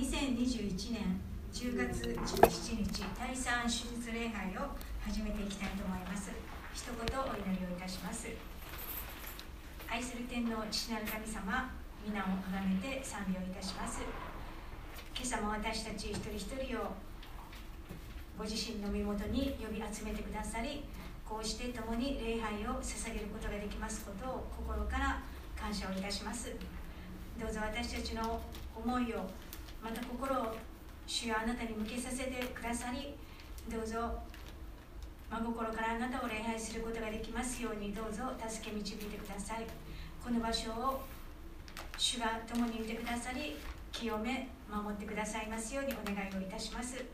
2021年10月17日第三手術礼拝を始めていきたいと思います。一言お祈りをいたします。愛する天の父なる神様皆を崇めて賛美をいたします。今朝も私たち一人一人をご自身の身元に呼び集めてくださりこうして共に礼拝を捧げることができますことを心から感謝をいたします。どうぞ私たちの思いをまた心を主よあなたに向けさせてくださりどうぞ真心からあなたを礼拝することができますようにどうぞ助け導いてください。この場所を主が共にいてくださり清め守ってくださいますようにお願いをいたします。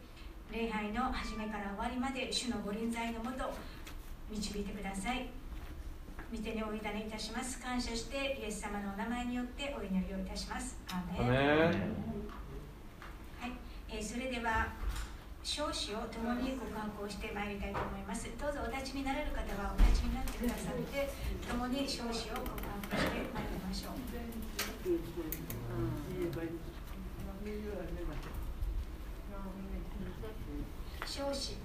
礼拝の始めから終わりまで主のご臨在のもと導いてください御手にお委ねいたします。感謝してイエス様のお名前によってお祈りをいたします。アーメえーそれでは少子を共に告白をしてまいりたいと思います。どうぞお立ちになれる方はお立ちになってくださって共に少子を告白してまいりましょう。少子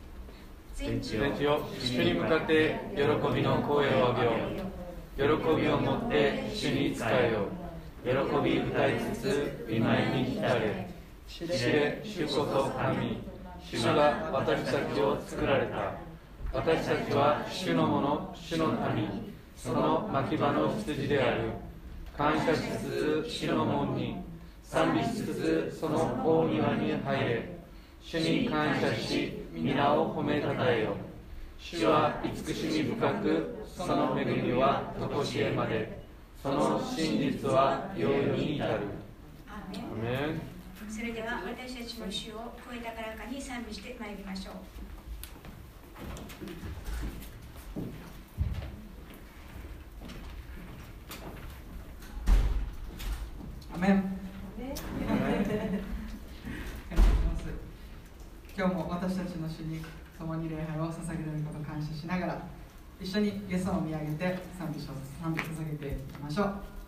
全地を主に向かって喜びの声を上げよう。喜びを持って主に伝えよう。喜び歌いつつ見舞いに浸れ知れ主こそ神主が私たちを作られた私たちは主のもの主の民その牧場の羊である感謝しつつ主の門に賛美しつつその大庭に入れ主に感謝し皆を褒めたたえよ主は慈しみ深くその恵みは常しえまでその真実は永遠に至るアメそれでは私たちの主を声高らかに賛美してまいりましょうアメン。今日も私たちの主に共に礼拝を捧げられることを感謝しながら一緒にイエスを見上げて賛美し賛美捧げていきましょう。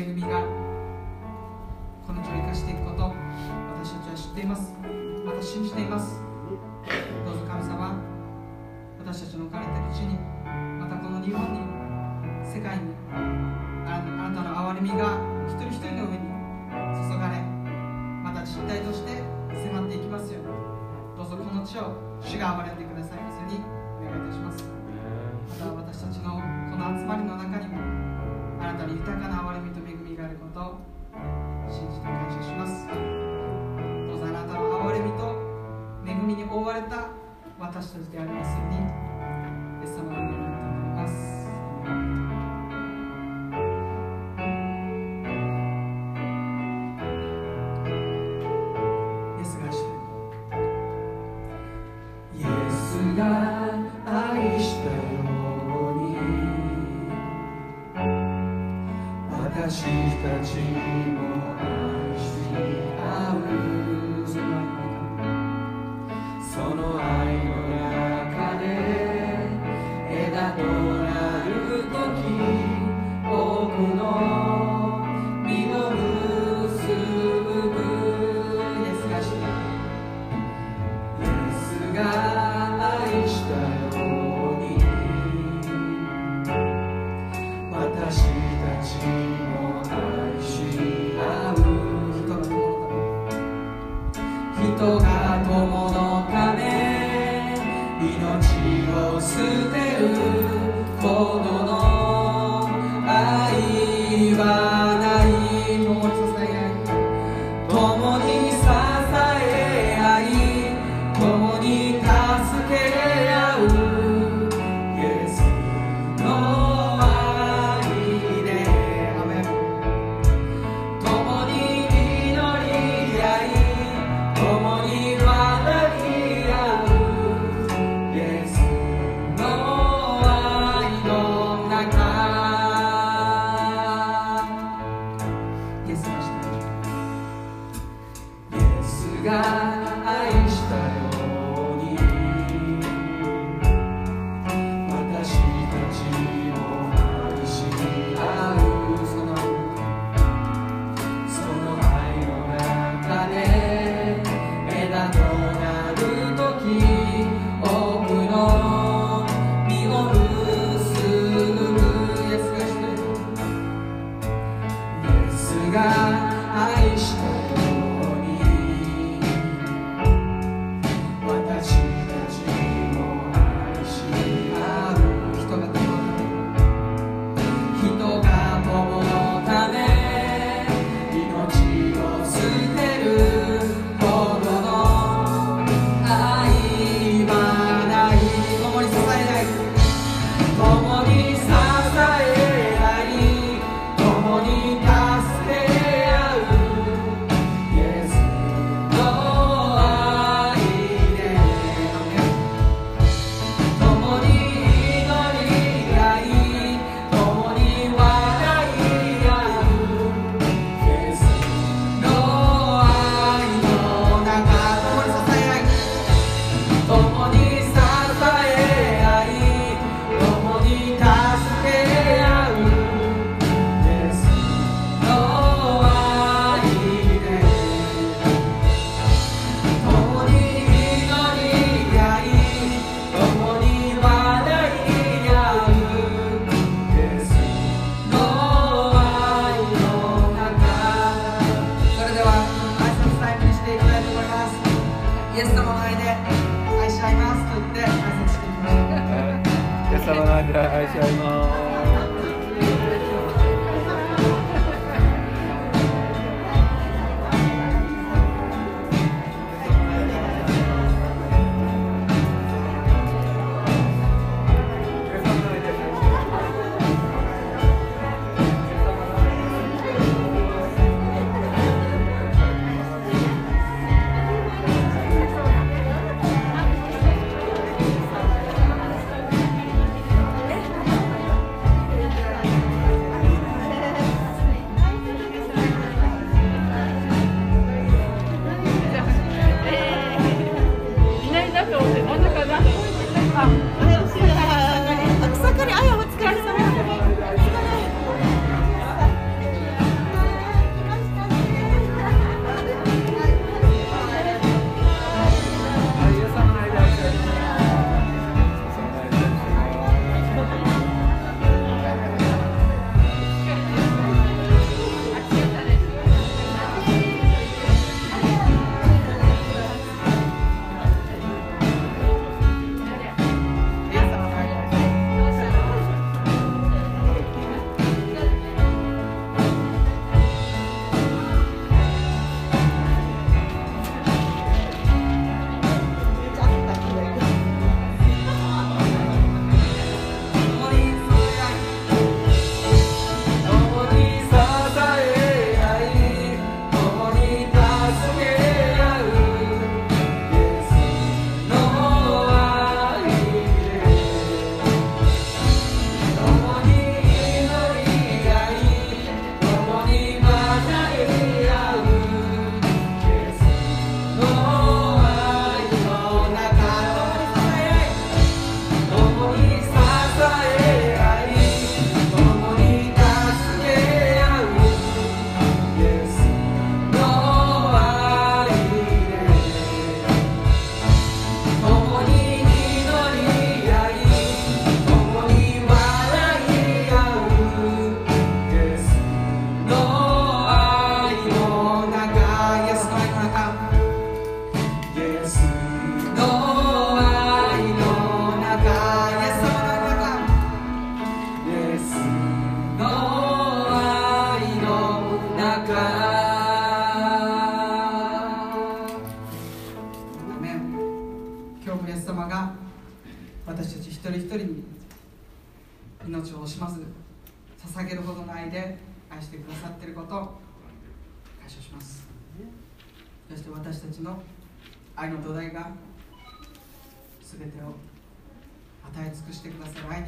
恵みがこの地を生かしていくこと私たちは知っています。また信じています。どうぞ神様私たちの置かれている地にまたこの日本に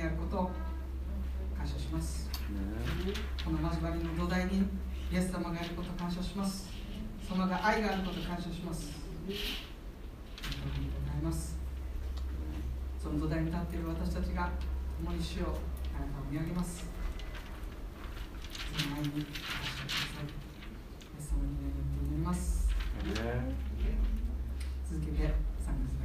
にあることを感謝します、この交わりの土台にイエス様がいることを感謝します。そ様が愛があることを感謝します。ありがとうございます。その土台に立っている私たちが共に主をあなたを見上げます。その前に感謝ください。イエス様に願って祈ります。続けて賛美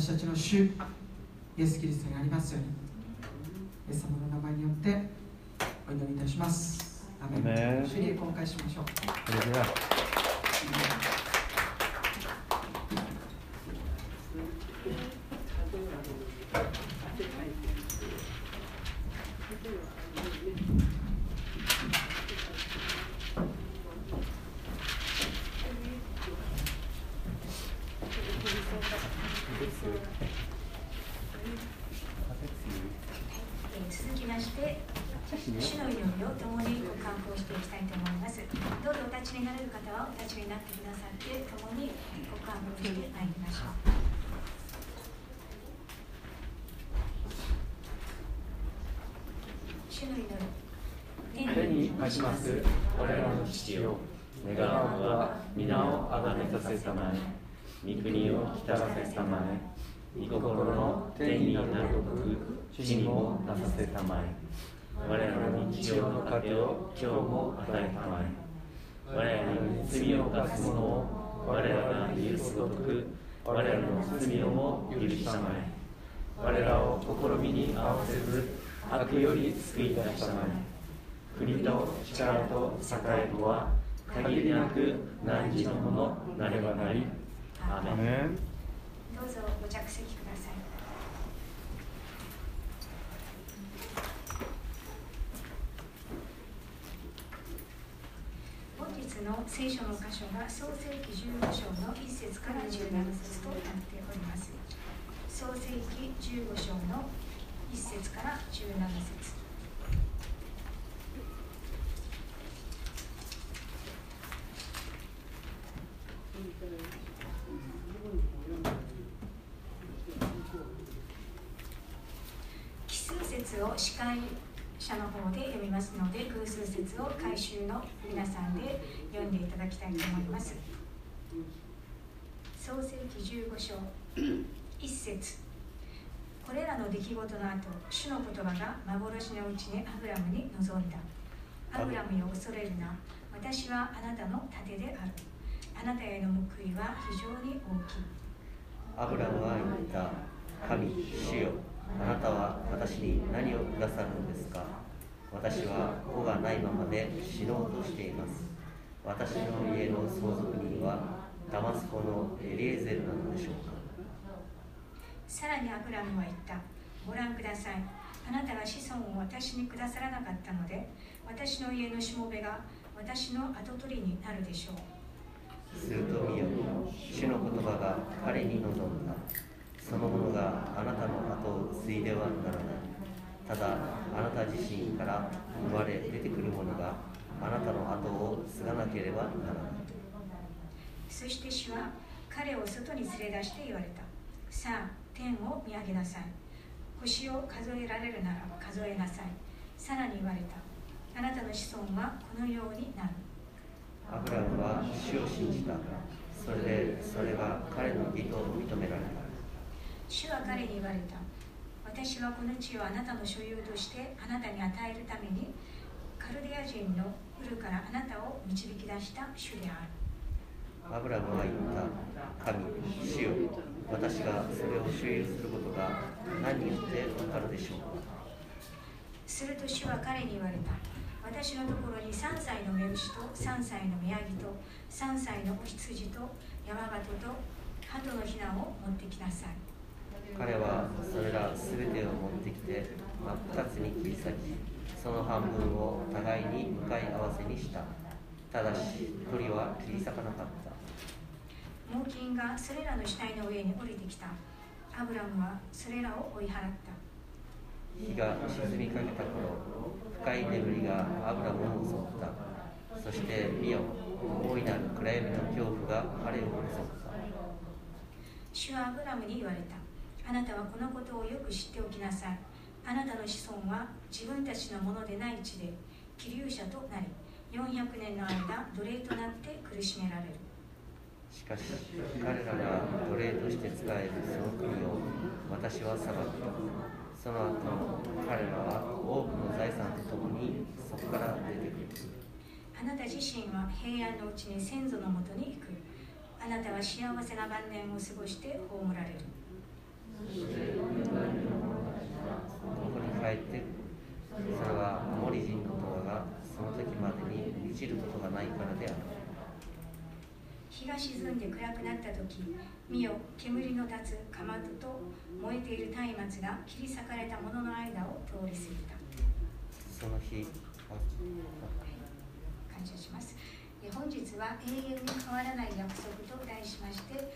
私たちの主イエス・キリストにありますようにイエス様の名前によってお祈りいたします。アメン。主に公開しましょうします我らの父よ願わくは皆をあがめさせたまえ御国を来たらせたまえ御心の天になるごく地にもなさせたまえ我らの日常の糧を今日も与えたまえ我らに罪を犯す者を我らが許すごとく我らの罪をも許したまえ我らを試みに合わせず悪より救い出したまえ。国と力と栄えとは限りなく何時のものなればなり。アメン。どうぞご着席ください。の聖書の箇所が創世記15章の1節から17節となっております。創世記15章の1節から17節。奇数節を司会者の方で読みますので偶数節を改修の皆さんで読んでいただきたいと思います。創世記15章1節。これらの出来事の後主の言葉が幻のうちにアブラムに臨んだ。アブラムよ恐れるな。私はあなたの盾である。あなたへの報いは非常に大きい。アブラムは言った。神主よ。あなたは私に何をくださるのですか？私は子がないままで死のうとしています。私の家の相続人はダマスコのエリエゼルなのでしょうか？さらにアブラムは言った。ご覧ください。あなたが子孫を私にくださらなかったので私の家のしもべが私の跡取りになるでしょう。すると見よ主の言葉が彼に望んだそのものがあなたの後を継いではならない。ただあなた自身から生まれ出てくるものがあなたの後を継がなければならない。そして主は彼を外に連れ出して言われた。さあ天を見上げなさい。星を数えられるなら数えなさい。さらに言われた。あなたの子孫はこのようになる。アブラムは主を信じた。それでそれが彼の義と認められた。主は彼に言われた。私はこの地をあなたの所有としてあなたに与えるためにカルデア人のウルからあなたを導き出した主である。アブラムは言った。神、主よ、私がそれを所有することが何によってわかるでしょうか？すると主は彼に言われた。私のところに3歳の目牛と3歳の宮城と3歳のお羊と山鳩と鳩のひなを持ってきなさい彼はそれらすべてを持ってきて真っ二つに切り裂きその半分を互いに向かい合わせにした。ただし鳥は切り裂かなかった。猛禽がそれらの死体の上に降りてきた。アブラムはそれらを追い払った。日が沈みかけた頃深い眠りがアブラムを襲った。そして見よ大いなる暗闇の恐怖が彼を襲った。主はアブラムに言われたあなたはこのことをよく知っておきなさい。あなたの子孫は自分たちのものでない地で気流者となり400年の間奴隷となって苦しめられる。しかし彼らが奴隷として使えるその国を私は裁くその後彼らは多くの財産とともにそこから出てくる。あなた自身は平安のうちに先祖のもとに行く。あなたは幸せな晩年を過ごして葬られるここに帰ってそれはモリ人の塔がその時までに満ちることがないからである。日が沈んで暗くなった時見よ煙の立つかまどと燃えている松明が切り裂かれたものの間を通り過ぎた。その日感謝します。本日は永遠に変わらない約束と題しまして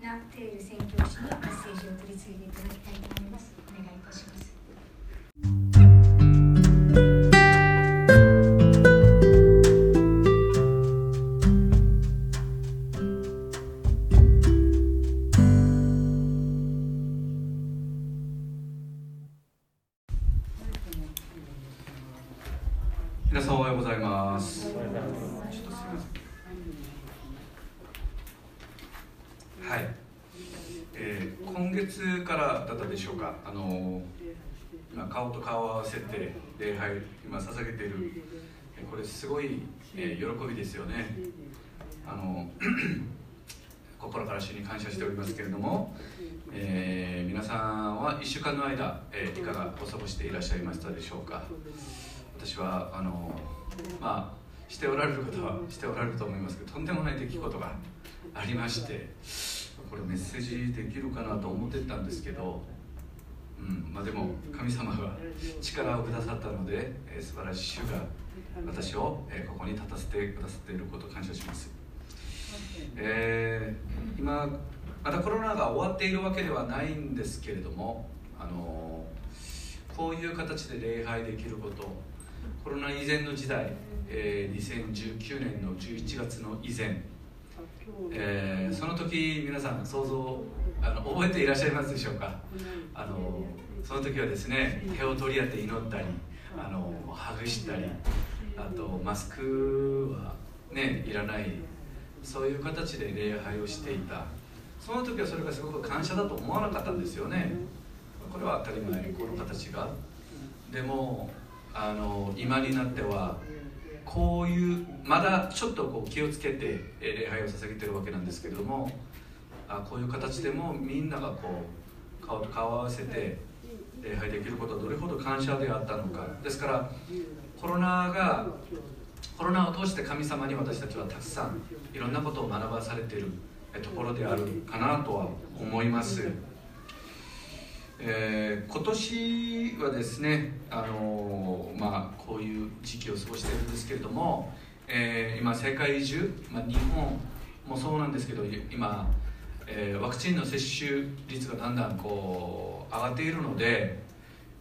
なテール宣教師にメッセージを取り次いでいただきたいと思います。お願いいたします。ですよね。あの 心から主に感謝しておりますけれども、えー皆さんは1週間の間、えーいかがお過ごしていらっしゃいましたでしょうか。私はあのまあしておられる方はしておられると思いますけどとんでもない出来事がありましてこれメッセージできるかなと思ってたんですけど、うんまあ、でも神様が力をくださったので、えー素晴らしい主が私を、えーここに立たせてくださっていることを感謝します、えー今まだコロナが終わっているわけではないんですけれどもあのこういう形で礼拝できることコロナ以前の時代、えー2019年の11月の以前、えーその時皆さん想像あの覚えていらっしゃいますでしょうか？あのその時はですね手を取り合って祈ったりあのハグしたりあとマスクはねいらない。そういう形で礼拝をしていた。その時はそれがすごく感謝だと思わなかったんですよね。これは当たり前この形が。でもあの今になってはこういうまだちょっとこう気をつけて礼拝を捧げてるわけなんですけれどもあこういう形でもみんながこう顔と顔を合わせて礼拝できることはどれほど感謝であったのかですからコロナがコロナを通して神様に私たちはたくさんいろんなことを学ばされているところであるかなとは思います。えー今年はですね、あのーまあ、こういう時期を過ごしているんですけれども、えー今世界中、まあ、日本もそうなんですけど今、えーワクチンの接種率がだんだんこう上がっているので、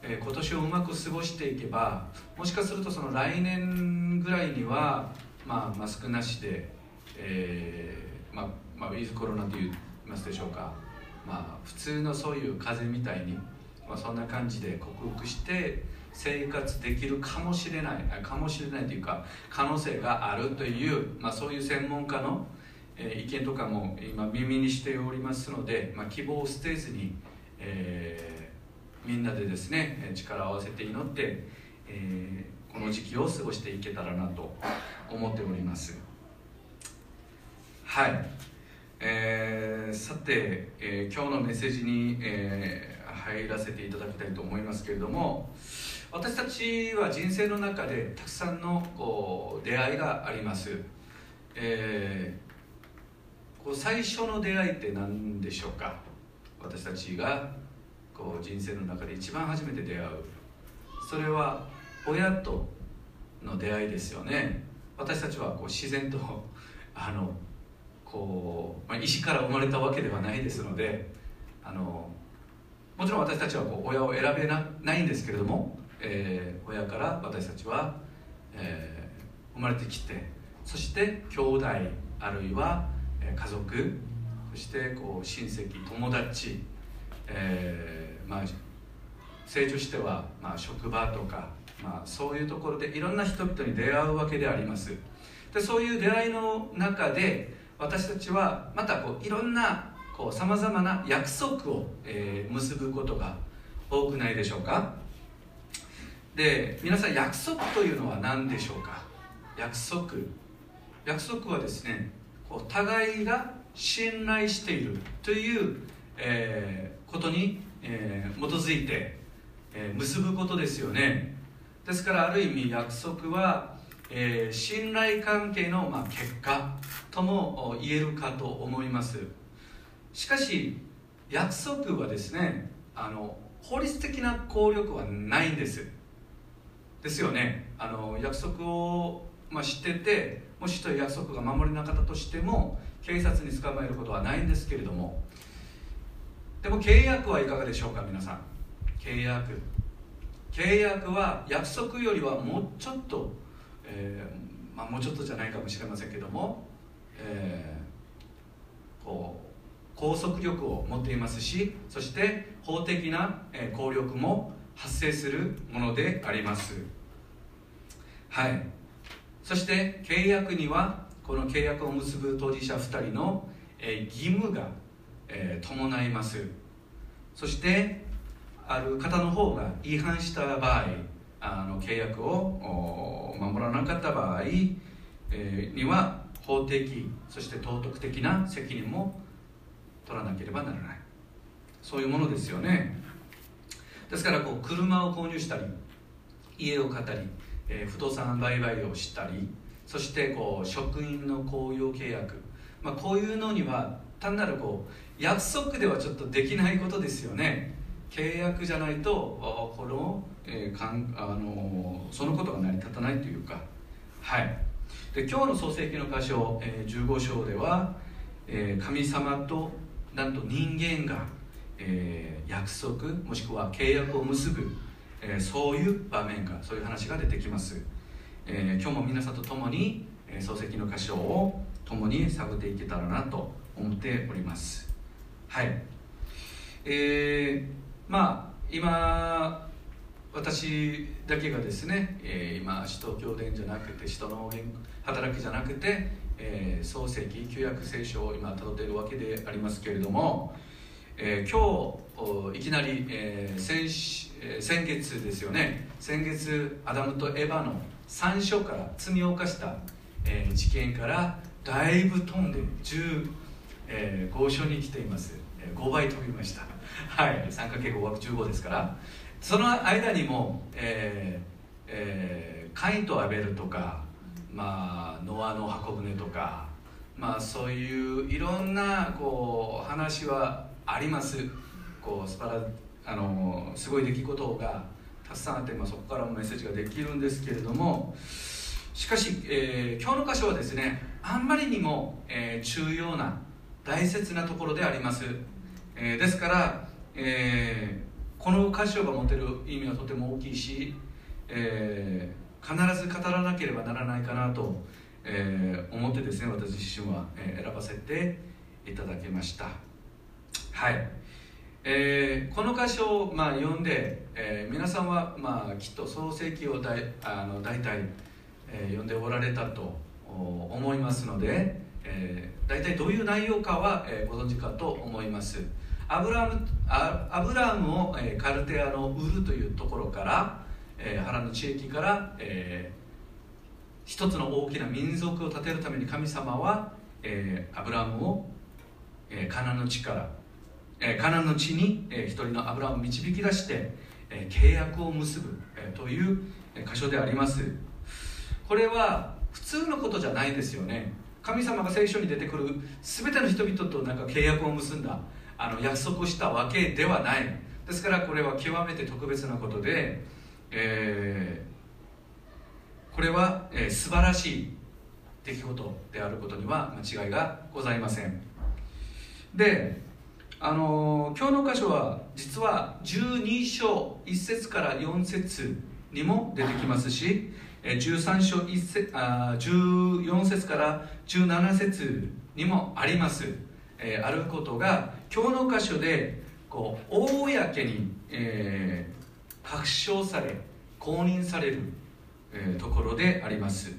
えー今年をうまく過ごしていけばもしかするとその来年ぐらいには、まあ、マスクなしで、えーまあまあ、ウィズコロナと言いますでしょうかまあ、普通のそういう風邪みたいに、まあ、そんな感じで克服して生活できるかもしれないかもしれないというか可能性があるという、まあ、そういう専門家の、意見とかも今耳にしておりますので、まあ、希望を捨てずに、えーみんなでですね力を合わせて祈って、えーこの時期を過ごしていけたらなと思っております。はい。えーさて、え今日のメッセージに、え入らせていただきたいと思いますけれども私たちは人生の中でたくさんのこう出会いがあります、えーこう最初の出会いって何でしょうか？私たちがこう人生の中で一番初めて出会う。それは親との出会いですよね。私たちはこう自然とあのこう、まあ、石から生まれたわけではないですのであのもちろん私たちはこう親を選べなないんですけれども、えー親から私たちは、えー生まれてきてそして兄弟あるいは家族そしてこう親戚友達、えーまあ、成長しては、まあ、職場とかまあ、そういうところでいろんな人々に出会うわけであります。でそういう出会いの中で私たちはまたこういろんなさまざまな約束を、えー、結ぶことが多くないでしょうか？で皆さん約束というのは何でしょうか？約束。約束はですねこう互いが信頼しているという、えー、ことに、えー、基づいて、えー、結ぶことですよね。ですからある意味約束は、え、信頼関係の、まあ、結果とも言えるかと思います。しかし約束はですねあの法律的な効力はないんです。ですよね。あの約束を、まあ、知っててもしという約束が守れなかったとしても警察に捕まえることはないんですけれども。でも契約はいかがでしょうか皆さん。契約。契約は約束よりはもうちょっと、えー、まあ、もうちょっとじゃないかもしれませんけども、えー、こう拘束力を持っていますしそして法的な効力も発生するものであります。はい。そして契約にはこの契約を結ぶ当事者2人の義務が伴います。そしてある方の方が違反した場合あの契約を守らなかった場合、には法的そして道徳的な責任も取らなければならない。そういうものですよね。ですからこう車を購入したり家を買ったり、えー、不動産売買をしたりそしてこう職員の雇用契約、まあ、こういうのには単なるこう約束ではちょっとできないことですよね。契約じゃないとこの、えー、かんあのそのことが成り立たないというか。はい。で今日の創世記の箇所、えー、15章では、えー、神様となんと人間が、えー、約束もしくは契約を結ぶ、えー、そういう場面がそういう話が出てきます、えー、今日も皆さんと共に、えー、漱石の箇所を共に探っていけたらなと思っております。はい。えー、まあ今私だけがですね、えー、今使徒教伝じゃなくて使徒の働きじゃなくて、えー、創世記旧約聖書を今辿っているわけでありますけれども、えー、今日いきなり、えー、先先月ですよね。先月アダムとエヴァの3章から罪を犯した、えー、事件からだいぶ飛んで15、えー、章に来ています、5倍飛びました。はい。3×5 枠15ですから。その間にも、えーえー、カインとアベルとか、まあ、ノアの箱舟とか、まあ、そういういろんなこう話はあります。こうスパラあのすごい出来事がたくさんあって、まあ、そこからもメッセージができるんですけれどもしかし、えー、今日の箇所はですねあんまりにも、えー、重要な大切なところであります、えー、ですからえ、この箇所が持てる意味はとても大きいし、え、必ず語らなければならないかなと、え、思ってですね私自身は、選ばせていただきました。はい、えー、この箇所を、まあ、読んで、えー、皆さんは、まあ、きっと創世記をだいあの大体、えー、読んでおられたと思いますので、えー、大体どういう内容かは、えー、ご存知かと思います。アブラムアブラムを、えー、カルテアのウルというところから、えー、原の地域から、えー、一つの大きな民族を建てるために神様は、えー、アブラムを、えー、カナの地から、カナンの地に、一人のアブラを導き出して、契約を結ぶ、という箇所であります。これは普通のことじゃないですよね。神様が聖書に出てくる全ての人々となんか契約を結んだあの約束したわけではない。ですからこれは極めて特別なことで、えー、これは、えー、素晴らしい出来事であることには間違いがございません。であの、今日の箇所は実は12章1節から4節にも出てきますし13章1節あ14節から17節にもあります、えー、あることが今日の箇所でこう公に、えー、確証され、公認される、えー、ところであります。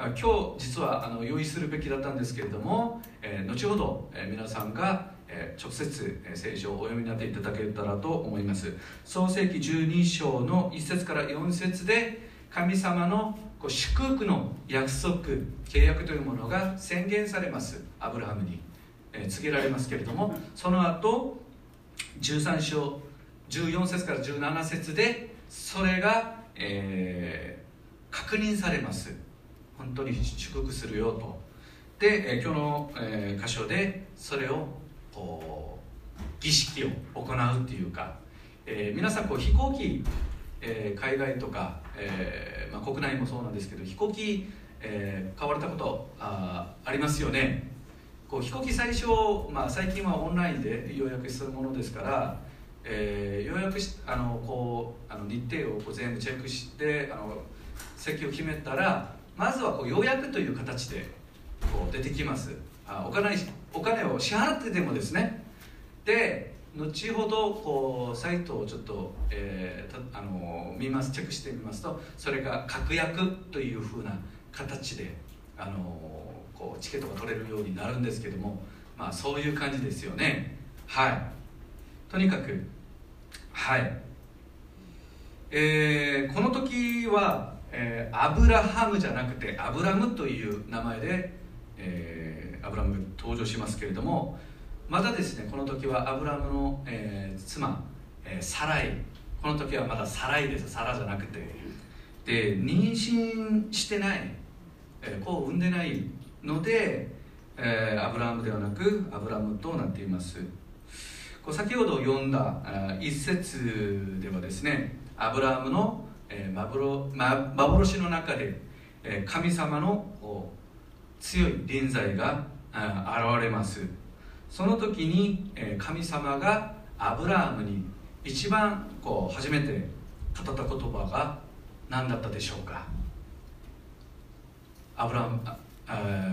今日実はあの用意するべきだったんですけれども、え、後ほど、え、皆さんが、直接、聖書をお読みになっていただけたらと思います。創世紀12章の1節から4節で神様の祝福の約束契約というものが宣言されます。アブラハムに、告げられますけれどもその後13章14節から17節でそれが、え確認されます。本当に祝福するよと。で、今日の、箇所でそれを儀式を行うっていうか、えー、皆さんこう飛行機、えー、海外とか、えーまあ、国内もそうなんですけど飛行機、えー、買われたことあありますよね。こう飛行機最初、まあ、最近はオンラインで予約するものですから、えー、予約しあのこうあの日程をこう全部チェックしてあの席を決めたらまずはこう予約という形でこう出てきます。あお金お金を支払ってでもですね。で後ほどこうサイトをちょっと、えー、あの見ますチェックしてみますとそれが確約というふうな形であのこうチケットが取れるようになるんですけども、まあ、そういう感じですよね。はい。とにかくはい。えー、この時はえー、アブラハムじゃなくてアブラムという名前で、えー、アブラム登場しますけれどもまだですねこの時はアブラムの、えー、妻、えー、サライ。この時はまだサライです。サラじゃなくて。で妊娠してない、えー、子を産んでないので、えー、アブラムではなくアブラムとなっています。こう先ほど読んだ一節ではですねアブラムのえー、幻の中で、神様の強い臨在が現れます。その時に、神様がアブラハムに一番こう初めて語った言葉が何だったでしょうか？アブラム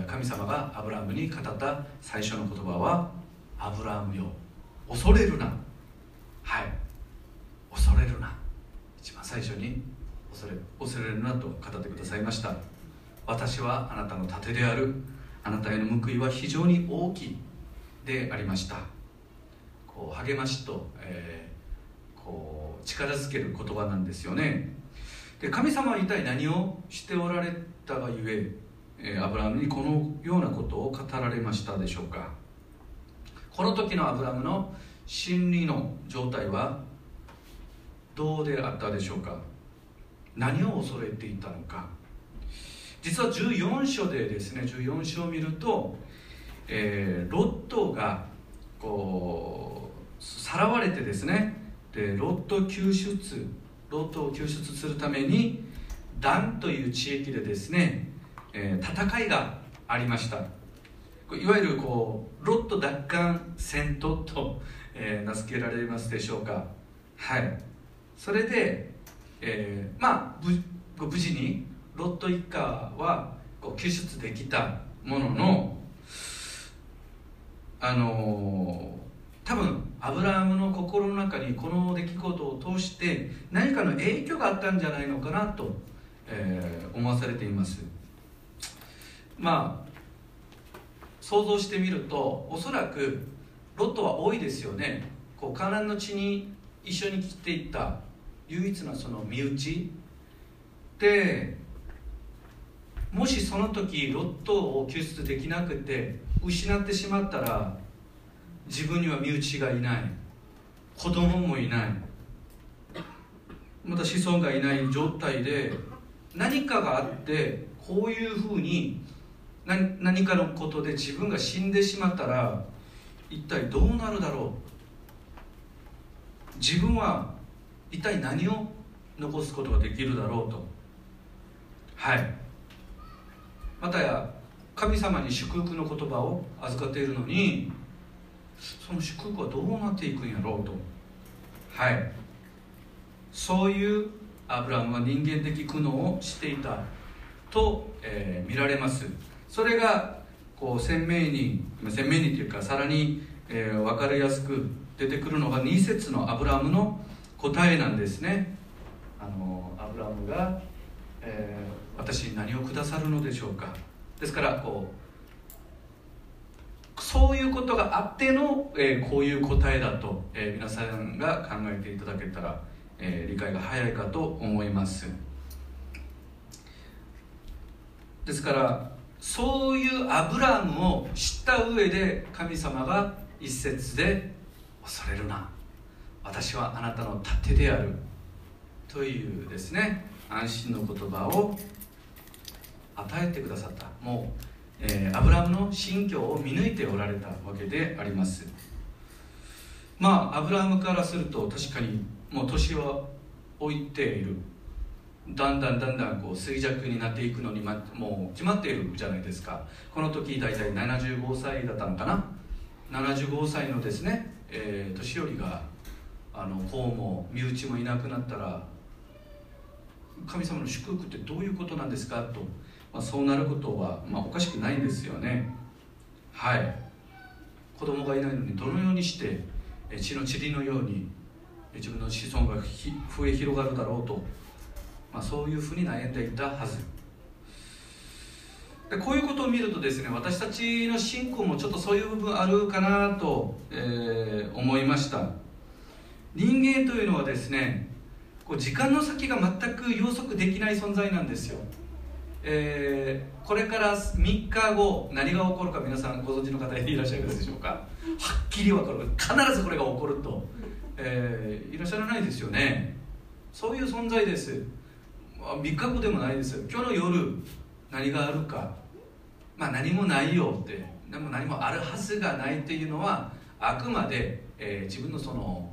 神様がアブラハムに語った最初の言葉は「アブラハムよ。恐れるな」はい。恐れるな。一番最初に恐れ恐れるなと語ってくださいました。私はあなたの盾である。あなたへの報いは非常に大きいでありました。こう励ましと、えー、こう力づける言葉なんですよね。で神様は一体何をしておられたがゆええー、アブラハムにこのようなことを語られましたでしょうか。この時のアブラハムの心理の状態はどうであったでしょうか。何を恐れていたのか。実は14章でですね14章を見ると、えー、ロットがこうさらわれてですねでロット救出ロットを救出するためにダンという地域でですね、えー、戦いがありました。いわゆるこうロット奪還戦闘と、えー、名付けられますでしょうか。はい。それで、えー、まあ無事にロット一家はこう救出できたもののあの、多分アブラハムの心の中にこの出来事を通して何かの影響があったんじゃないのかなと、えー、思わされています。まあ想像してみるとおそらくロットは多いですよね。こうカナンの地に一緒に来ていった唯一のその身内。でもしその時ロットを救出できなくて失ってしまったら自分には身内がいない。子供もいない。また子孫がいない状態で何かがあってこういうふうに何かのことで自分が死んでしまったら一体どうなるだろう。自分は一体何を残すことができるだろうと。はい。またや神様に祝福の言葉を預かっているのにその祝福はどうなっていくんやろうと。はい。そういうアブラムは人間的苦悩をしていたと、えー、見られます。それがこう鮮明に鮮明にというかさらに、えー、分かりやすく出てくるのが2節のアブラムの答えなんですね。あのアブラムが、えー、私に何をくださるのでしょうか？ですからこうそういうことがあっての、えー、こういう答えだと、えー、皆さんが考えていただけたら、えー、理解が早いかと思います。ですからそういうアブラムを知った上で神様が一節で恐れるな。私はあなたの盾である。というですね安心の言葉を与えてくださった。もう、えー、アブラムの心境を見抜いておられたわけであります。まあアブラムからすると確かにもう年は置いている。だんだんだんだんこう衰弱になっていくのに、ま、もう決まっているじゃないですか。この時大体75歳だったのかな。75歳のですね、えー、年寄りがあの子も身内もいなくなったら神様の祝福ってどういうことなんですかと、まあ、そうなることは、まあ、おかしくないんですよね。はい。子供がいないのにどのようにして血の塵のように自分の子孫が増え広がるだろうと、まあ、そういうふうに悩んでいたはず。でこういうことを見るとですね私たちの信仰もちょっとそういう部分あるかなと、えー、思いました。人間というのはですねこう時間の先が全く予測できない存在なんですよ、えー、これから3日後何が起こるか皆さんご存知の方いらっしゃいますでしょうか？はっきり分かる。必ずこれが起こると、えー、いらっしゃらないですよね。そういう存在です。3日後でもないです。今日の夜何があるか。まあ何もないよって。でも何もあるはずがないっていうのはあくまで、えー、自分のその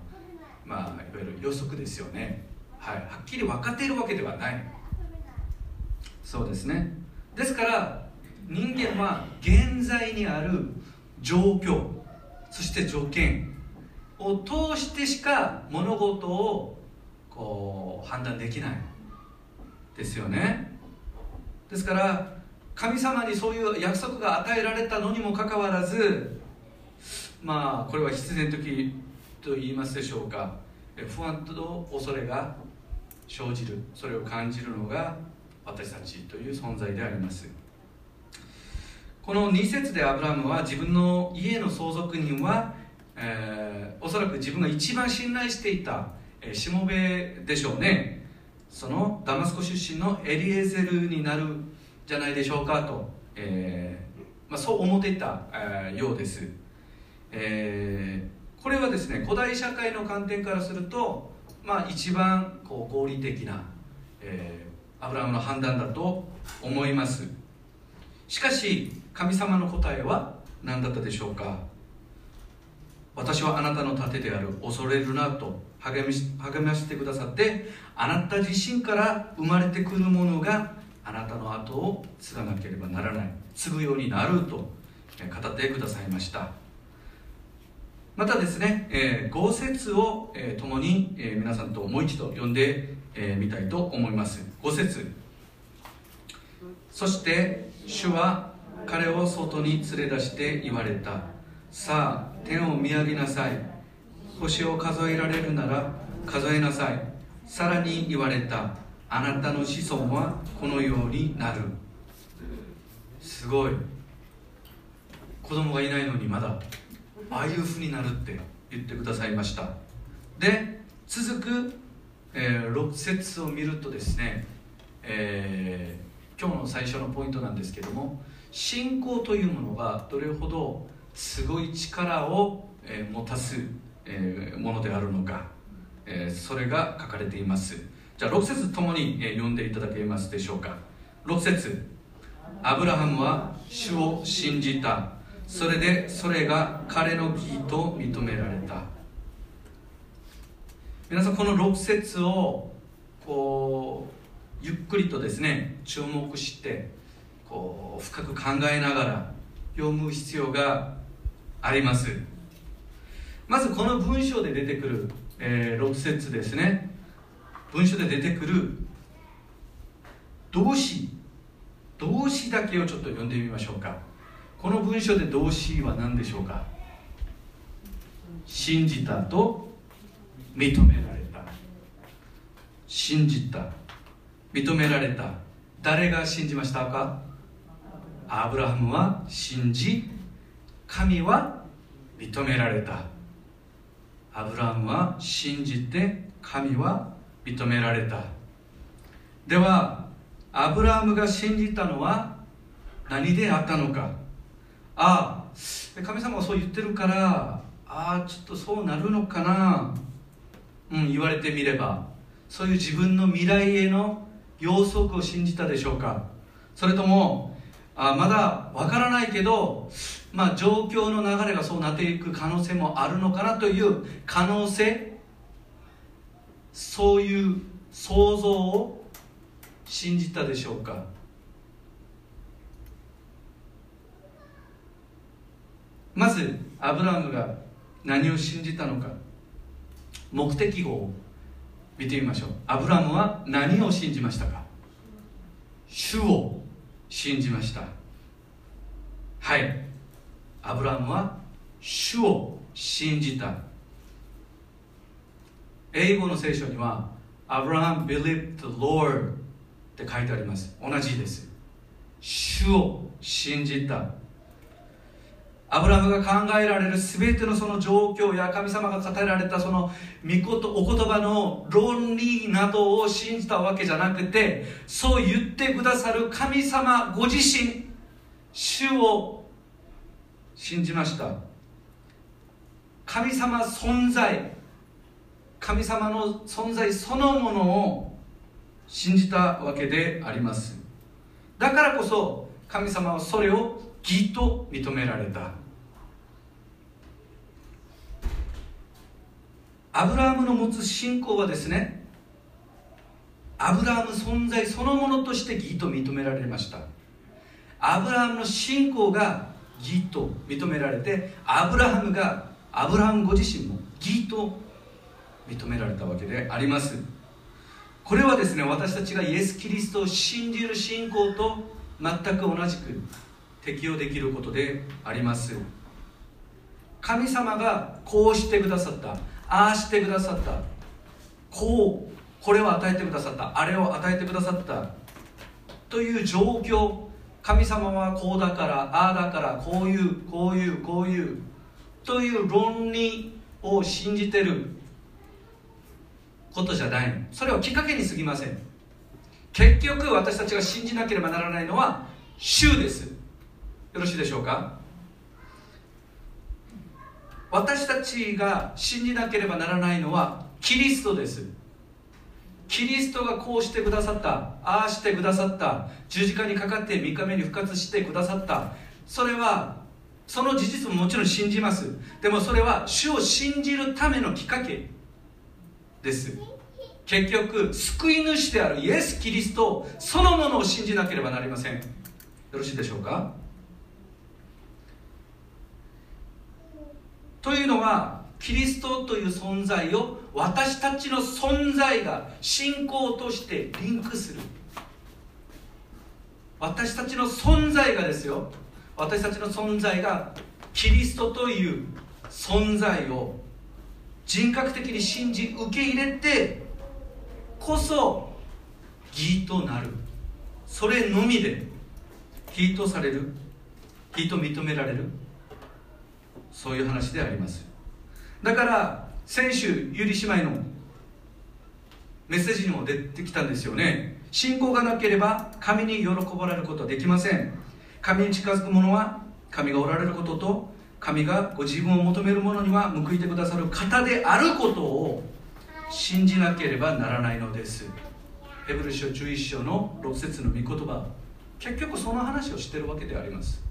まあいわゆる予測ですよね。はい、はっきり分かっているわけではない。そうですね。ですから人間は現在にある状況そして条件を通してしか物事をこう判断できないですよね。ですから神様にそういう約束が与えられたのにもかかわらずまあこれは必然的と言いますでしょうか。不安と恐れが生じる。それを感じるのが私たちという存在であります。この2節でアブラムは自分の家の相続人は、えー、おそらく自分が一番信頼していた、え、しもべでしょうね。そのダマスコ出身のエリエゼルになるじゃないでしょうかと、えーまあ、そう思っていた、えー、ようです、え、これはですね古代社会の観点からするとまあ、一番こう合理的な、えー、アブラムの判断だと思います。しかし神様の答えは何だったでしょうか？私はあなたの盾である恐れるなと励み励ましてくださってあなた自身から生まれてくるものがあなたの後を継がなければならない継ぐようになると語ってくださいました。またですね、えー、豪雪を、えー、共に、えー、皆さんともう一度読んで、えー、たいと思います。豪雪そして主は彼を外に連れ出して言われた。さあ天を見上げなさい。星を数えられるなら数えなさい。さらに言われた。あなたの子孫はこのようになる。すごい。子供がいないのにまだああいうふうになるって言ってくださいました。で続く、えー、6節を見るとですね、えー、今日の最初のポイントなんですけども信仰というものがどれほどすごい力を、えー、持たす、え、ものであるのか、え、それが書かれています。じゃあ6節ともに、えー、読んでいただけますでしょうか。6節。アブラハムは主を信じた。それでそれが彼の義と認められた。皆さんこの6節をこうゆっくりとですね注目してこう深く考えながら読む必要があります。まずこの文章で出てくる、えー、6節ですね。文章で出てくる動詞。動詞だけをちょっと読んでみましょうか。この文章で動詞は何でしょうか？信じたと認められた。信じた。認められた。誰が信じましたか？アブラハムは信じ神は認められた。アブラハムは信じて神は認められた。ではアブラハムが信じたのは何であったのか？ああ神様がそう言ってるからああちょっとそうなるのかな？うん言われてみればそういう自分の未来への予測を信じたでしょうか。それともあまだわからないけど、まあ、状況の流れがそうなっていく可能性もあるのかなという可能性そういう想像を信じたでしょうか。まずアブラムが何を信じたのか。目的語を見てみましょう。アブラムは何を信じましたか？主を信じました。はい。アブラムは主を信じた。英語の聖書にはアブラハム believed the Lord って書いてあります。同じです。主を信じた。アブラムが考えられる全てのその状況や神様が語られたその御事お言葉の論理などを信じたわけじゃなくてそう言ってくださる神様ご自身主を信じました。神様存在神様の存在そのものを信じたわけであります。だからこそ神様はそれを義と認められた。アブラハムの持つ信仰はですねアブラハム存在そのものとして義と認められました。アブラハムの信仰が義と認められてアブラハムがアブラハムご自身も義と認められたわけであります。これはですね私たちがイエス・キリストを信じる信仰と全く同じく適用できることであります。神様がこうしてくださった。ああしてくださった。こうこれを与えてくださった。あれを与えてくださった。という状況。神様はこうだからああだからこういうこういうこういう。という論理を信じてる。ことじゃないそれはきっかけに過ぎません。結局私たちが信じなければならないのは主です。よろしいでしょうか？私たちが信じなければならないのはキリストです。キリストがこうしてくださった。ああしてくださった。十字架にかかって3日目に復活してくださった。それはその事実ももちろん信じます。でもそれは主を信じるためのきっかけです。結局救い主であるイエス・キリストそのものを信じなければなりません。よろしいでしょうか？というのはキリストという存在を私たちの存在が信仰としてリンクする。私たちの存在がですよ。私たちの存在がキリストという存在を人格的に信じ受け入れてこそ義となる。それのみで義とされる。義と認められる。そういう話であります。だから先週ゆり姉妹のメッセージにも出てきたんですよね。信仰がなければ神に喜ばれることはできません。神に近づく者は神がおられることと神がご自分を求める者には報いてくださる方であることを信じなければならないのです。ヘブル書11章の6節の御言葉。結局その話をしてるわけであります。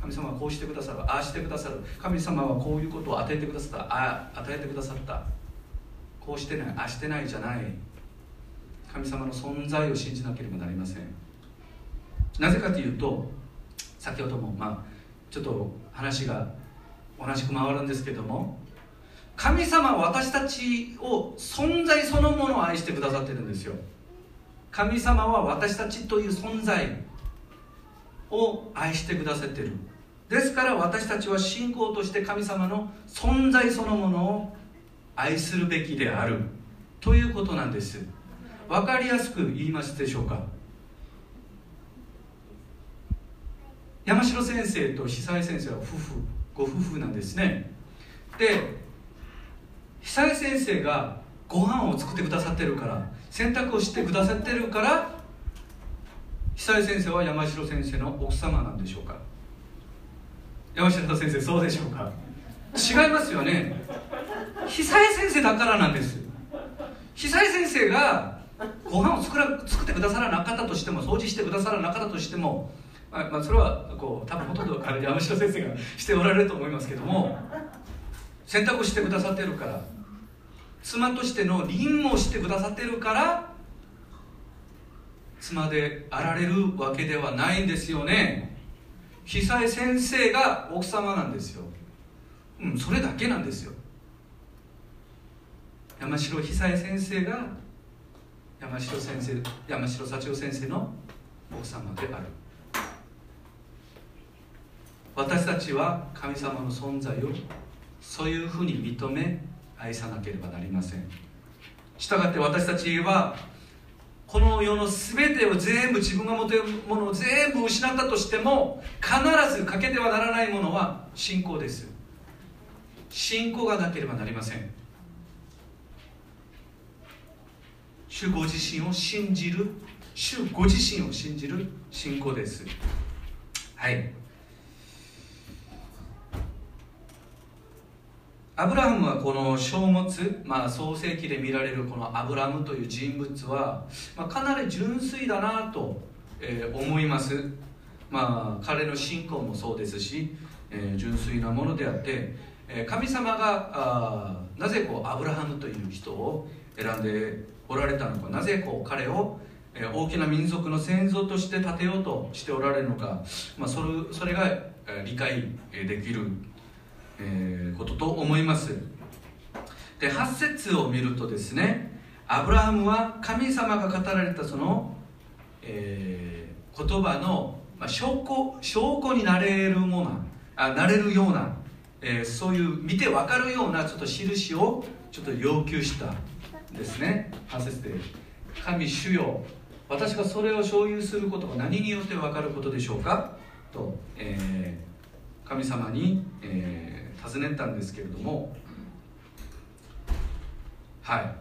神様はこうしてくださるああしてくださる。神様はこういうことを与えてくださった。ああ与えてくださった。こうしてないああしてないじゃない。神様の存在を信じなければなりません。なぜかというと先ほどもまあちょっと話が同じく回るんですけども神様は私たちを存在そのものを愛してくださってるんですよ。神様は私たちという存在を愛してくださっている。ですから私たちは信仰として神様の存在そのものを愛するべきである。ということなんです。分かりやすく言いますでしょうか。山城先生と久井先生は夫婦。ご夫婦なんですね。で久井先生がご飯を作ってくださってるから洗濯をしてくださってるから久井先生は山城先生の奥様なんでしょうか？山城先生そうでしょうか？違いますよね。久井先生だからなんです。久井先生がご飯を作ら作ってくださらなかったとしても掃除してくださらなかったとしてもまあ、まあ、それはこう多分ほとんど山城先生がしておられると思いますけども選択してくださってるから妻としての任務をしてくださってるから妻であられるわけではないんですよね。久井先生が奥様なんですよ。うんそれだけなんですよ。山城久井先生が山城先生山城幸男先生の奥様である。私たちは神様の存在をそういうふうに認め愛さなければなりません。したがって私たちはこの世の全てを全部自分が持てるものを全部失ったとしても必ず欠けてはならないものは信仰です。信仰がなければなりません。主ご自身を信じる。主ご自身を信じる信仰です。はい。アブラハムはこの書物、まあ、創世記で見られるこのアブラムという人物は、まあ、かなり純粋だなと、えー、思います、まあ、彼の信仰もそうですし、えー、純粋なものであって、えー、神様がなぜこうアブラハムという人を選んでおられたのかなぜこう彼を大きな民族の先祖として立てようとしておられるのか、まあ、それそれが理解できるえー、ことと思いますで8節を見るとですねアブラハムは神様が語られたその、えー、言葉の、まあ、証拠証拠になれるものあなれるような、えー、そういう見て分かるようなちょっと印をちょっと要求したですね8節で「神主よ私がそれを所有することが何によって分かることでしょうか?」と、えー、神様に、えー尋ねたんですけれどもはい。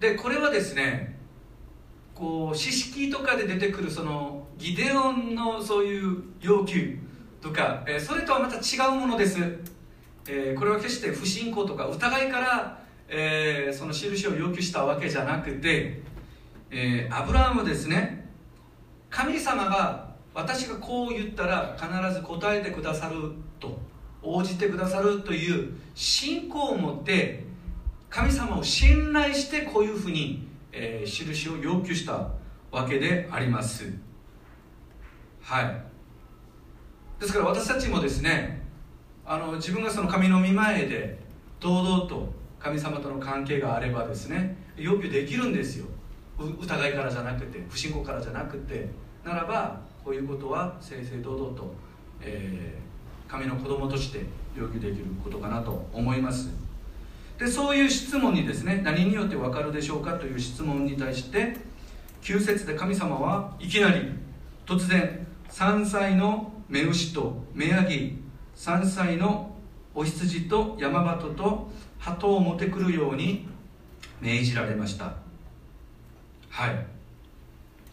でこれはですねこう詩式とかで出てくるそのギデオンのそういう要求とか、え、それとはまた違うものです、えー、これは決して不信仰とか疑いから、えー、その印を要求したわけじゃなくて、えアブラハムですね神様が私がこう言ったら必ず答えてくださると。応じてくださるという信仰を持って神様を信頼してこういうふうに、えー、印を要求したわけであります。はい。ですから私たちもですねあの自分がその神の御前で堂々と神様との関係があればですね要求できるんですよ。疑いからじゃなくて不信仰からじゃなくて。ならばこういうことは正々堂々と、えー、神の子供として要求できることかなと思います。でそういう質問にですね何によって分かるでしょうかという質問に対して9節で神様はいきなり突然3歳の目牛と目ヤギ3歳のお羊と山鳩と鳩を持ってくるように命じられました。はい。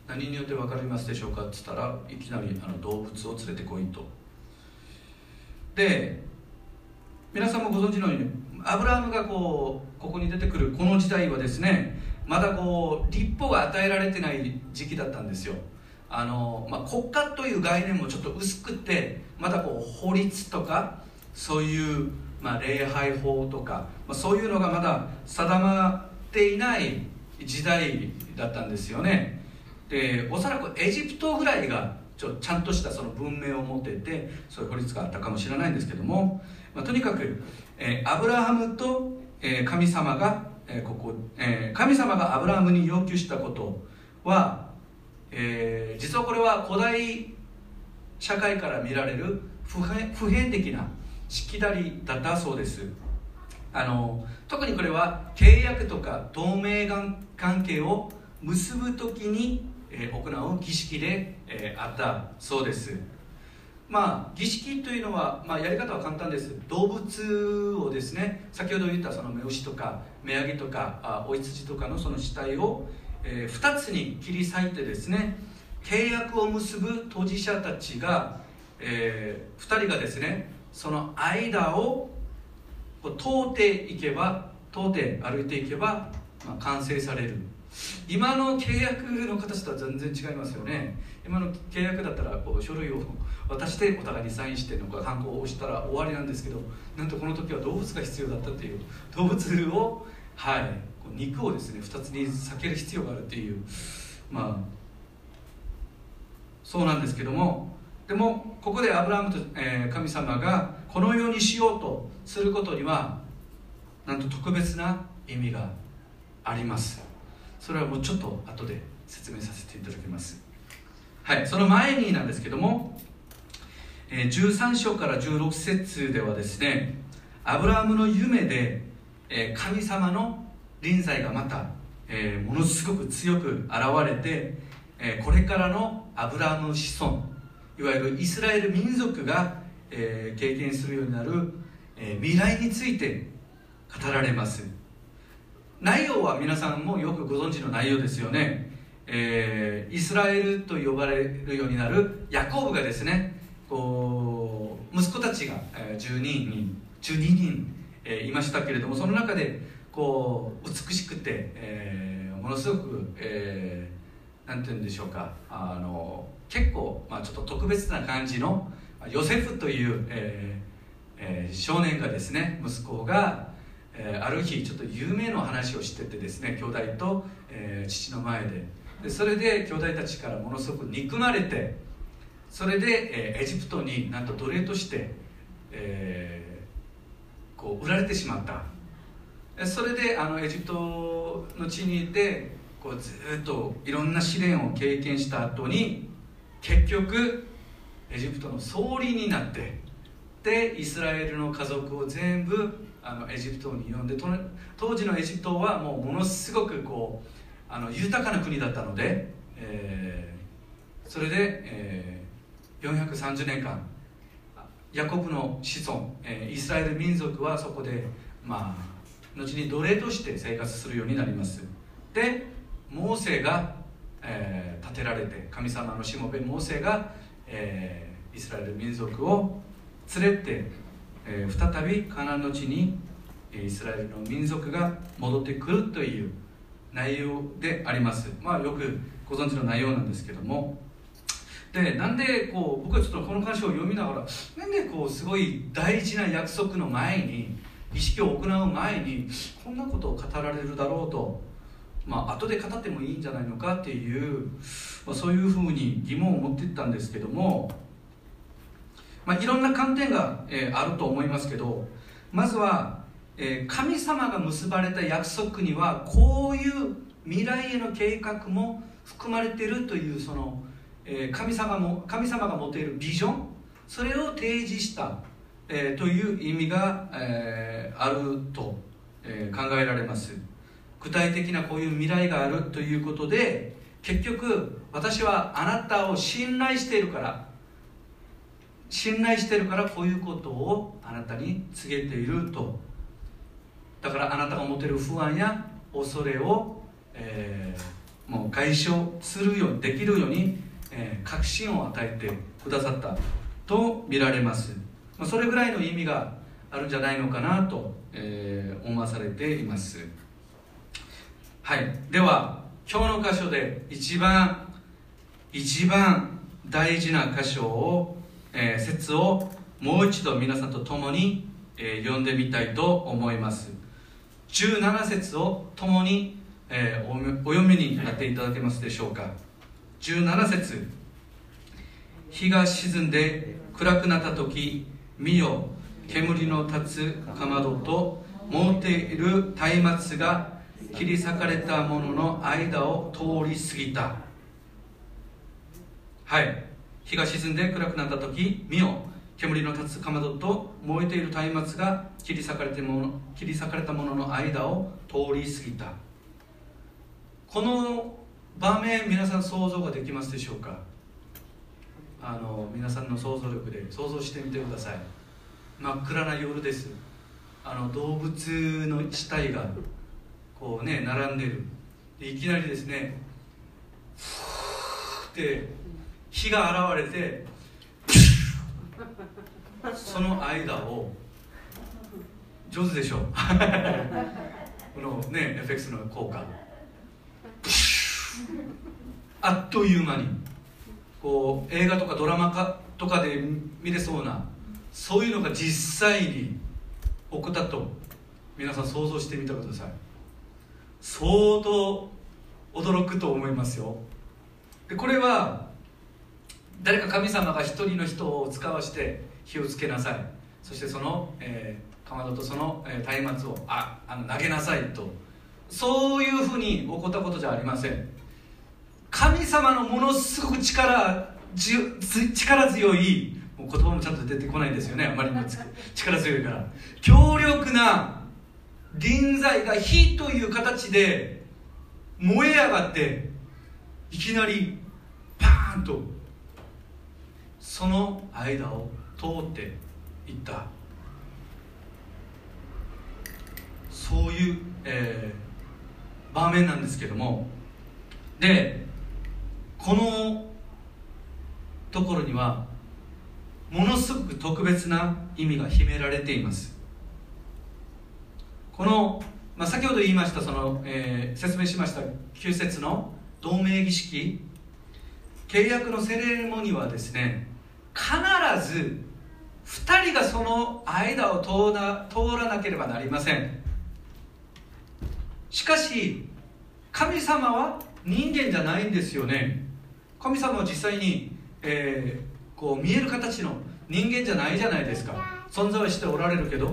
何によって分かりますでしょうかって言ったらいきなりあの動物を連れてこいと。で皆さんもご存知のようにアブラハムがこうここに出てくるこの時代はですねまだこう立法が与えられてない時期だったんですよ。あの、まあ、国家という概念もちょっと薄くてまだこう法律とかそういう、まあ、礼拝法とか、まあ、そういうのがまだ定まっていない時代だったんですよね。でおそらくエジプトぐらいがちょちゃんとしたその文明を持ててそういう法律があったかもしれないんですけども、まあ、とにかく、えー、アブラハムと、えー、神様が、えーここえ、神様がアブラハムに要求したことは、え、実はこれは古代社会から見られる普遍的なしきたりだったそうです。あの特にこれは契約とか同盟関係を結ぶ時に、え、行う儀式で、え、あったそうです。まあ儀式というのは、まあ、やり方は簡単です。動物をですね先ほど言ったその目牛とか目上げとかあお羊とかのその死体を、え、2つに切り裂いてですね契約を結ぶ当事者たちが、えー、2人がですねその間をこう通っていけば通って歩いていけば、まあ、完成される。今の契約の形とは全然違いますよね。今の契約だったらこう書類を渡してお互いにサインしてのかハンコを押したら終わりなんですけどなんとこの時は動物が必要だったっていう動物をはい肉をですね2つに避ける必要があるっていうまあそうなんですけどもでもここでアブラハムと、えー、神様がこのようにしようとすることにはなんと特別な意味があります。それはもうちょっと後で説明させていただきます。はいその前になんですけども、13章から16節ではですねアブラハムの夢で、神様の臨在がまた、ものすごく強く現れて、これからのアブラハム子孫いわゆるイスラエル民族が、経験するようになる、未来について語られます。内容は皆さんもよくご存知の内容ですよね、えー、イスラエルと呼ばれるようになるヤコブがですねこう息子たちが、えー、12人12人、えー、いましたけれどもその中でこう美しくて、えー、ものすごく、えー、なんて言うんでしょうかあの結構、まあ、ちょっと特別な感じのヨセフという、えーえー、少年がですね息子がえー、ある日ちょっと夢の話をしててですね兄弟と、えー、父の前で。でそれで兄弟たちからものすごく憎まれてそれで、えー、エジプトになんと奴隷として、えー、こう売られてしまった。それであのエジプトの地にいてこうずっといろんな試練を経験した後に結局エジプトの総理になってでイスラエルの家族を全部あのエジプトに呼んで当時のエジプトはもうものすごくこうあの豊かな国だったので、えー、それで、えー、430年間ヤコブの子孫、えー、イスラエル民族はそこでまあ後に奴隷として生活するようになります。でモーセが、えー、建てられて神様のしもべモーセが、えー、イスラエル民族を連れてえ、再びカナンの地にイスラエルの民族が戻ってくるという内容であります。まあよくご存知の内容なんですけども。でなんでこう僕はちょっとこの歌詞を読みながらなんでこうすごい大事な約束の前に意識を行う前にこんなことを語られるだろうと。まあ後で語ってもいいんじゃないのかっていう、まあ、そういうふうに疑問を持っていったんですけども。まあ、いろんな観点が、えー、あると思いますけどまずは、えー、神様が結ばれた約束にはこういう未来への計画も含まれているというその、えー、神様も神様が持っているビジョンそれを提示した、え、という意味が、え、あると、え、考えられます。具体的なこういう未来があるということで結局私はあなたを信頼しているから信頼してるからこういうことをあなたに告げていると。だからあなたが持てる不安や恐れを、えー、もう解消するようにできるように、えー、確信を与えてくださったと見られます、ま、それぐらいの意味があるんじゃないのかなと、えー、思わされています。はい。では今日の箇所で一番一番大事な箇所をえー、説をもう一度皆さんと共に、えー、読んでみたいと思います。17節を共に、えー、お読みになっていただけますでしょうか。17節。日が沈んで暗くなった時見よ煙の立つかまどと燃っている松明が切り裂かれたものの間を通り過ぎた。はい。日が沈んで暗くなった時見よ。煙の立つかまどと燃えている松明が切り裂かれても切り裂かれたものの間を通り過ぎた。この場面皆さん想像ができますでしょうか？あの皆さんの想像力で想像してみてください。真っ暗な夜です。あの動物の死体がこうね並んでる。いきなりですねふーって火が現れてその間を上手でしょ？このね FX の効果。あっという間に。こう映画とかドラマかとかで見れそうなそういうのが実際に起こったと皆さん想像してみてください。相当驚くと思いますよ。でこれは誰か神様が一人の人を使わして火をつけなさい。そしてその、えー、かまどとその、えー、松明をああの投げなさいと。そういうふうに起こったことじゃありません。神様のものすごく力力強いもう言葉もちゃんと出てこないんですよね。あまりにも 力強いから。強力な臨在が火という形で燃え上がっていきなりパーンとその間を通っていった。そういう、えー、場面なんですけども。でこのところにはものすごく特別な意味が秘められています。この、まあ、先ほど言いましたその、えー、説明しました旧節の同盟儀式。契約のセレモニーはですね必ず2人がその間を通ら通らなければなりません。しかし神様は人間じゃないんですよね。神様は実際に、えー、こう見える形の人間じゃないじゃないですか。存在しておられるけど。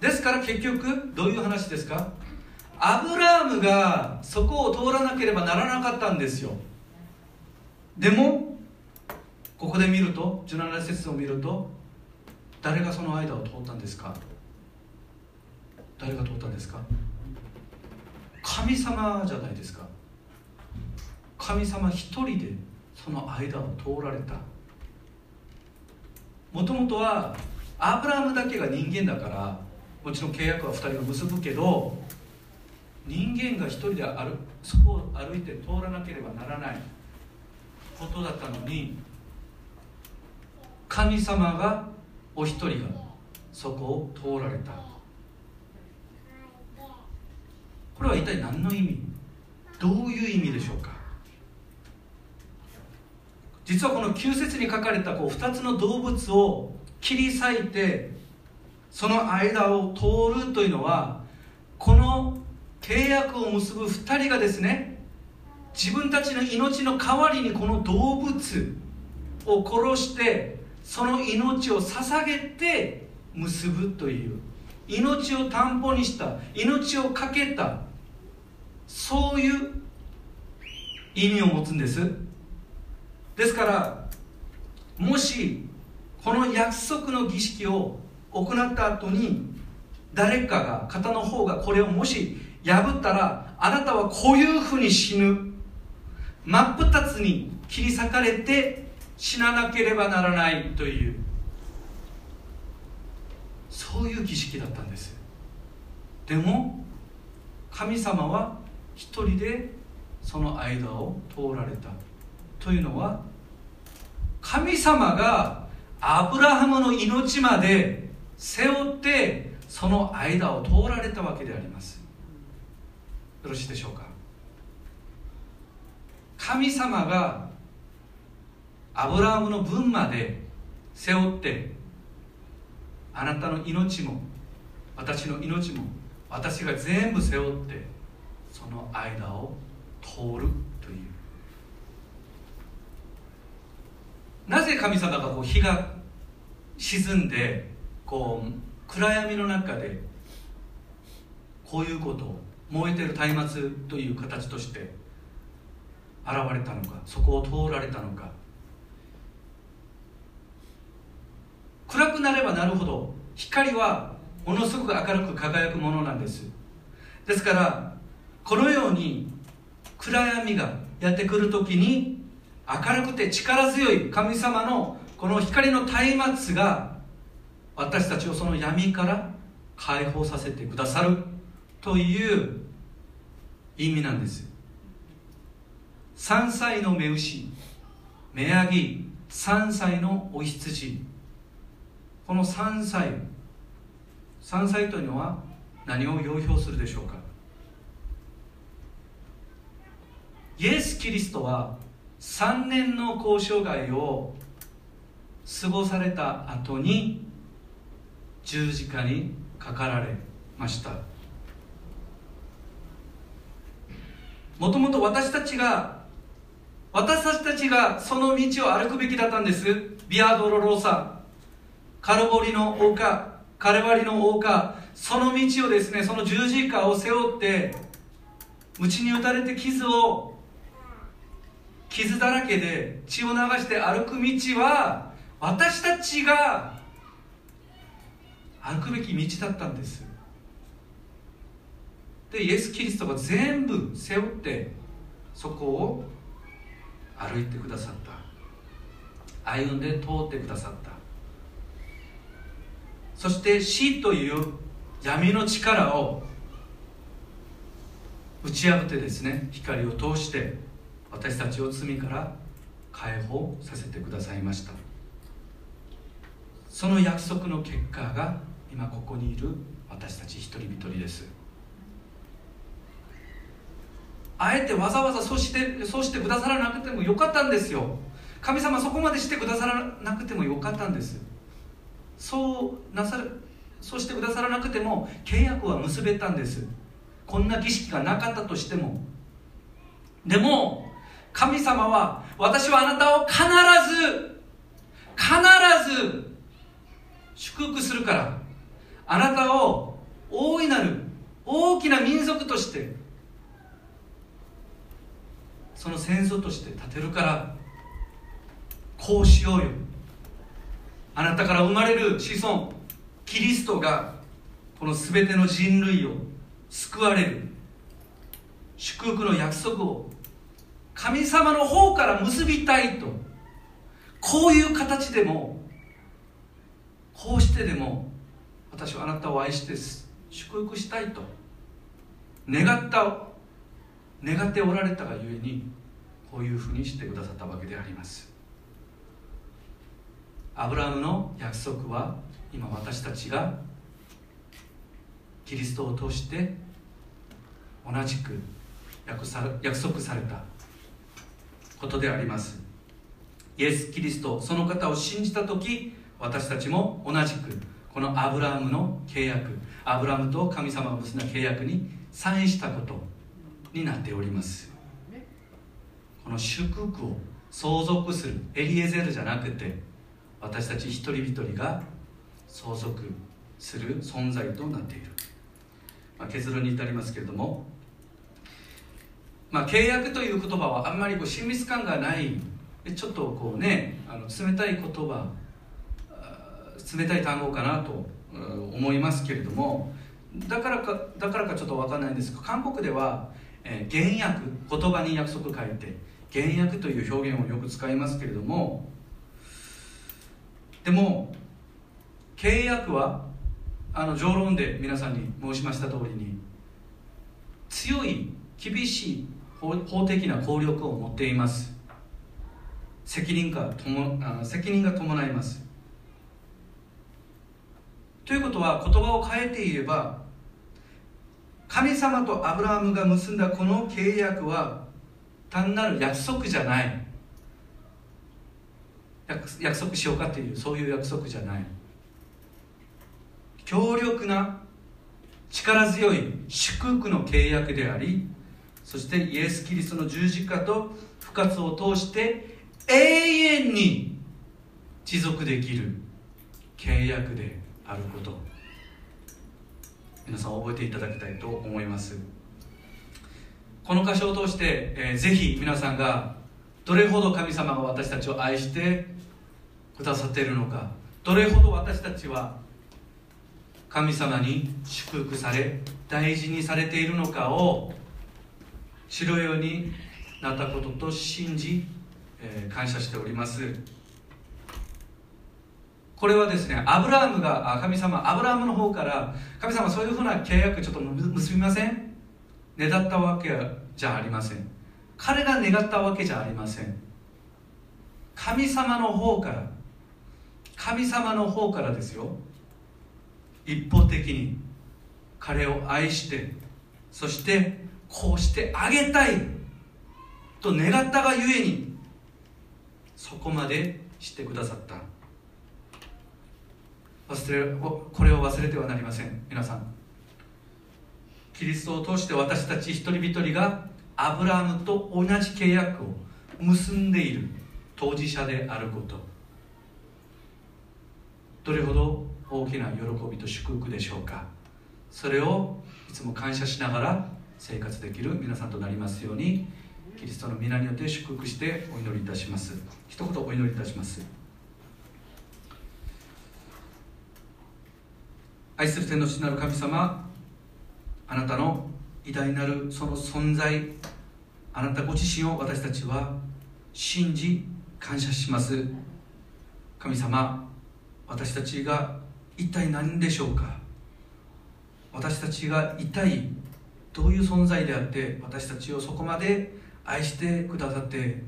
ですから結局どういう話ですか？アブラームがそこを通らなければならなかったんですよ。でもここで見ると17節を見ると誰がその間を通ったんですか？誰が通ったんですか？神様じゃないですか。神様一人でその間を通られた。もともとはアブラハムだけが人間だからもちろん契約は2人が結ぶけど人間が一人で歩そこを歩いて通らなければならないことだったのに神様がお一人がそこを通られた。これは一体何の意味？どういう意味でしょうか？実はこの旧節に書かれたこう2つの動物を切り裂いてその間を通るというのはこの契約を結ぶ2人がですね自分たちの命の代わりにこの動物を殺してその命を捧げて結ぶという。命を担保にした。命を懸けた。そういう意味を持つんです。ですからもしこの約束の儀式を行った後に誰かが方の方がこれをもし破ったらあなたはこういうふうに死ぬ。真っ二つに切り裂かれて死ななければならないというそういう儀式だったんです。でも神様は一人でその間を通られたというのは神様がアブラハムの命まで背負ってその間を通られたわけであります。よろしいでしょうか。神様がアブラハムの分まで背負ってあなたの命も私の命も私が全部背負ってその間を通るという。なぜ神様がこう日が沈んでこう暗闇の中でこういうことを燃えてる松明という形として現れたのかそこを通られたのか。暗くなればなるほど光はものすごく明るく輝くものなんです。ですからこのように暗闇がやってくるときに明るくて力強い神様のこの光の松明が私たちをその闇から解放させてくださるという意味なんです。3歳の目牛目ヤギ3歳のお羊この3歳3歳というのは何を要表するでしょうか？イエス・キリストは3年の交渉外を過ごされた後に十字架にかかられました。もともと私たちが私たちがその道を歩くべきだったんです。ビアドロローサ。カルボリの丘カルバリの丘その道をですねその十字架を背負って鞭に打たれて傷を傷だらけで血を流して歩く道は私たちが歩くべき道だったんです。でイエス・キリストが全部背負ってそこを歩いてくださった。歩んで通ってくださった。そして死という闇の力を打ち破ってですね光を通して私たちを罪から解放させてくださいました。その約束の結果が今ここにいる私たち一人一人です。あえてわざわざそうしてそうしてくださらなくてもよかったんですよ。神様そこまでしてくださらなくてもよかったんです。そうなさるそうしてくださらなくても契約は結べたんです。こんな儀式がなかったとしても。でも神様は私はあなたを必ず必ず祝福するからあなたを大いなる大きな民族としてその戦争として立てるからこうしようよ。あなたから生まれる子孫キリストがこの全ての人類を救われる祝福の約束を神様の方から結びたいとこういう形でもこうしてでも私はあなたを愛して祝福したいと願った願っておられたがゆえにこういうふうにしてくださったわけであります。アブラハムの約束は今私たちがキリストを通して同じく約束されたことであります。イエス・キリストその方を信じた時私たちも同じくこのアブラハムの契約アブラハムと神様が結んだ契約にサインしたことになっております。この祝福を相続するエリエゼルじゃなくて私たち一人一人が相続する存在となっている、まあ、結論に至りますけれども、まあ、契約という言葉はあんまりこう親密感がない。ちょっとこうねあの冷たい言葉冷たい単語かなと思いますけれどもだからかだからかちょっと分かんないんですが韓国では、えー、原訳言葉に約束書いて原訳という表現をよく使いますけれどもでも契約はあの上論で皆さんに申しました通りに強い厳しい法的な効力を持っています。責任が責任が伴います。ということは言葉を変えて言えば神様とアブラハムが結んだこの契約は単なる約束じゃない。約束しようかというそういう約束じゃない。強力な力強い祝福の契約でありそしてイエス・キリストの十字架と復活を通して永遠に持続できる契約であること。皆さん覚えていただきたいと思います。この箇所を通して、えー、ぜひ皆さんがどれほど神様が私たちを愛してくださっているのか。どれほど私たちは神様に祝福され大事にされているのかを知るようになったことと信じ、えー、感謝しております。これはですねアブラハムが神様アブラハムの方から神様そういうふうな契約ちょっと結びません？ねだったわけじゃありません。彼が願ったわけじゃありません。神様の方から神様の方からですよ。一方的に彼を愛してそしてこうしてあげたいと願ったがゆえにそこまでしてくださった。忘れこれを忘れてはなりません。皆さん。キリストを通して私たち一人一人がアブラハムと同じ契約を結んでいる当事者であること。どれほど大きな喜びと祝福でしょうか。それをいつも感謝しながら生活できる皆さんとなりますようにキリストの皆によって祝福してお祈りいたします。一言お祈りいたします。愛する天の父なる神様あなたの偉大なるその存在あなたご自身を私たちは信じ感謝します。神様私たちが一体何でしょうか？私たちが一体どういう存在であって私たちをそこまで愛してくださって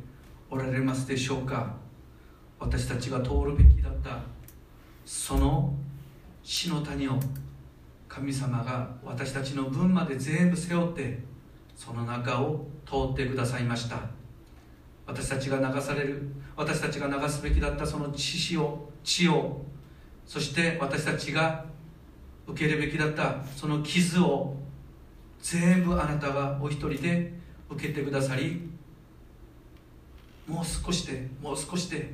おられますでしょうか？私たちが通るべきだったその死の谷を神様が私たちの分まで全部背負ってその中を通ってくださいました。私たちが流される私たちが流すべきだったその血を血をそして私たちが受けるべきだったその傷を全部あなたがお一人で受けてくださりもう少しでもう少しで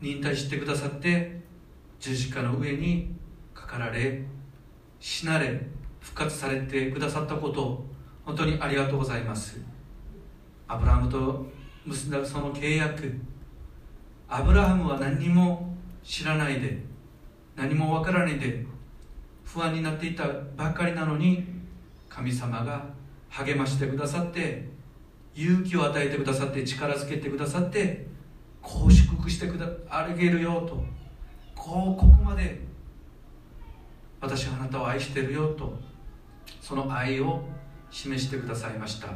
忍耐してくださって十字架の上にかかられ死なれ復活されてくださったこと本当にありがとうございます。アブラハムと結んだその契約。アブラハムは何にも知らないで何もわからないで不安になっていたばかりなのに神様が励ましてくださって勇気を与えてくださって力づけてくださってこう祝福してくだあげるよとこうここまで私はあなたを愛してるよとその愛を示してくださいました。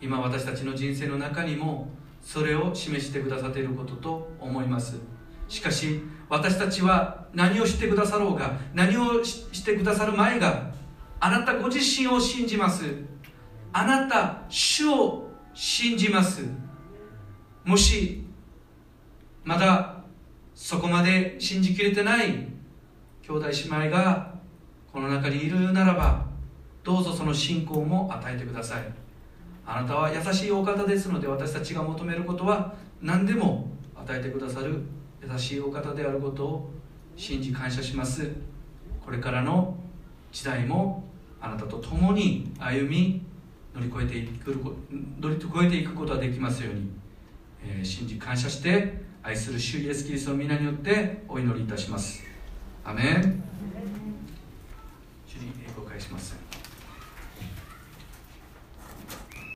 今私たちの人生の中にもそれを示してくださっていることと思います。しかし私たちは何をしてくださろうが何をしてくださる前があなたご自身を信じます。あなた主を信じます。もしまだそこまで信じきれてない兄弟姉妹がこの中にいるならばどうぞその信仰も与えてください。あなたは優しいお方ですので私たちが求めることは何でも与えてくださる優しいお方であることを信じ感謝します。これからの時代もあなたと共に歩み乗り越えていく乗り越えていくことができますように、えー、信じ感謝して愛する主イエスキリストの皆によってお祈りいたします。アメン。